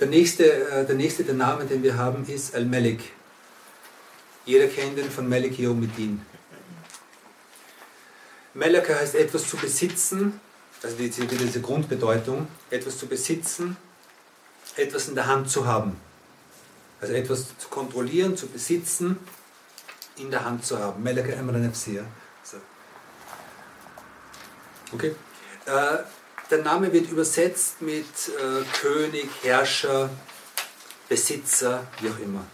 Der nächste, äh, der nächste der Name, den wir haben, ist Al-Malik. Jeder kennt ihn von Malik Yawmiddin. Malaka heißt etwas zu besitzen, also diese, diese Grundbedeutung, etwas zu besitzen, etwas in der Hand zu haben. Also etwas zu kontrollieren, zu besitzen, in der Hand zu haben. Malaka Amr Nafsir. Okay. Äh, der Name wird übersetzt mit äh, König, Herrscher, Besitzer, wie auch immer.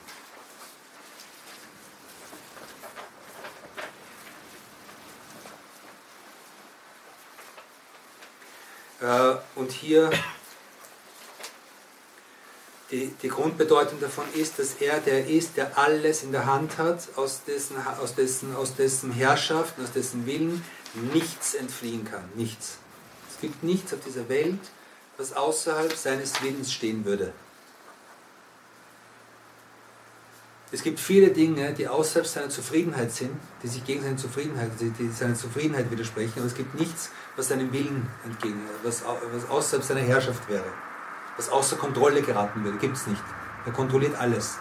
Äh, und hier die, die Grundbedeutung davon ist, dass er der ist, der alles in der Hand hat, aus dessen, aus dessen, aus dessen Herrschaft, aus dessen Willen nichts entfliehen kann. Nichts. Es gibt nichts auf dieser Welt, was außerhalb seines Willens stehen würde. Es gibt viele Dinge, die außerhalb seiner Zufriedenheit sind, die sich gegen seine Zufriedenheit, die, seiner Zufriedenheit widersprechen, aber es gibt nichts, was seinem Willen entgegen, was, was außerhalb seiner Herrschaft wäre, was außer Kontrolle geraten würde, gibt es nicht. Er kontrolliert alles.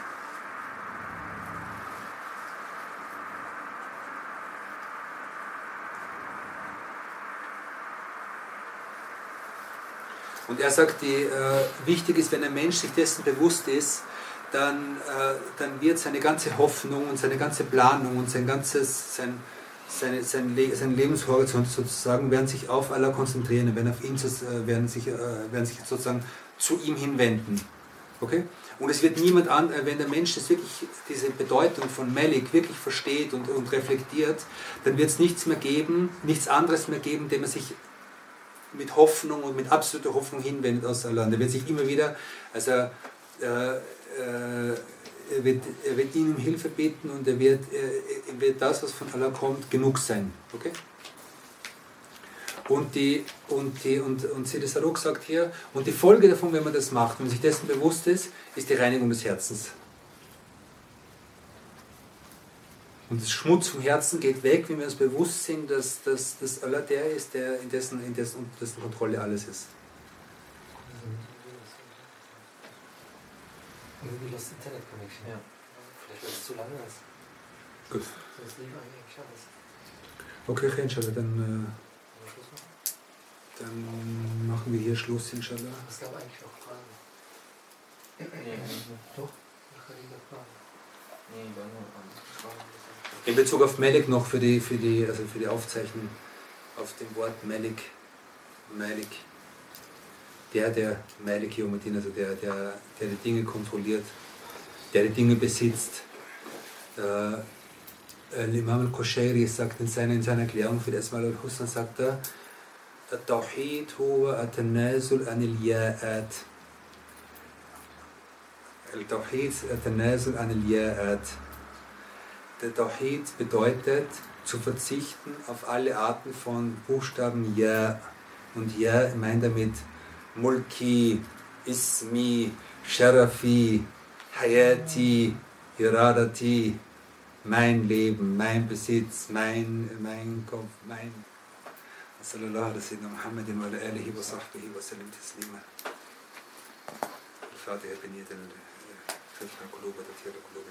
Und er sagt, die, äh, wichtig ist, wenn ein Mensch sich dessen bewusst ist, dann, äh, dann wird seine ganze Hoffnung und seine ganze Planung und sein ganzes, sein, seine, sein, Le sein Lebenshorizont sozusagen werden sich auf Allah konzentrieren werden, auf ihn, äh, werden, sich, äh, werden sich sozusagen zu ihm hinwenden. Okay? Und es wird niemand an, äh, wenn der Mensch das wirklich, diese Bedeutung von Malik wirklich versteht und, und reflektiert, dann wird es nichts mehr geben, nichts anderes mehr geben, dem er sich mit Hoffnung und mit absoluter Hoffnung hinwendet aus Allah. Der wird sich immer wieder, also äh, äh, er, wird, er wird ihn um Hilfe beten und er wird, er wird das, was von Allah kommt, genug sein. Okay? Und, die, und, die, und, und Sidi Saruk sagt hier, und die Folge davon, wenn man das macht, wenn man sich dessen bewusst ist, ist die Reinigung des Herzens. Und das Schmutz vom Herzen geht weg, wenn wir uns bewusst sind, dass, dass, dass Allah der ist, der in dessen, in dessen, dessen Kontrolle alles ist. Irgendwie Lost Internet Connection. Ja. Vielleicht weil es zu lange ist. Gut. Sonst lief eigentlich alles. Okay, inshallah, dann, Aber Schluss machen. äh, dann machen wir hier Schluss, inshallah. Es gab eigentlich auch Fragen. Nee. Doch, ich kann wieder fragen. Nee, war nur an Fragen. In Bezug auf Malik noch für die, für die, also für die Aufzeichnung auf dem Wort Malik, Malik Der, der Malik Yomedin, also der, der, der die Dinge kontrolliert, der die Dinge besitzt. Äh, äh, Imam al-Qushairi sagt in seiner, in seiner Erklärung für das Mal al-Husna, sagt er, التوحيد هو التنازل عن الياءات التوحيد التنازل عن الياءات Der Tawhid bedeutet zu verzichten auf alle Arten von Buchstaben Ja. Und Ja meint damit Mulki, Ismi, Sharafi, Hayati, Iradati, mein Leben, mein Besitz, mein, mein Kopf, mein. صلى الله على سيدنا محمد وعلى آله وصحبه وسلم تسليما الفاتحة بنية فتح قلوب تطهير قلوب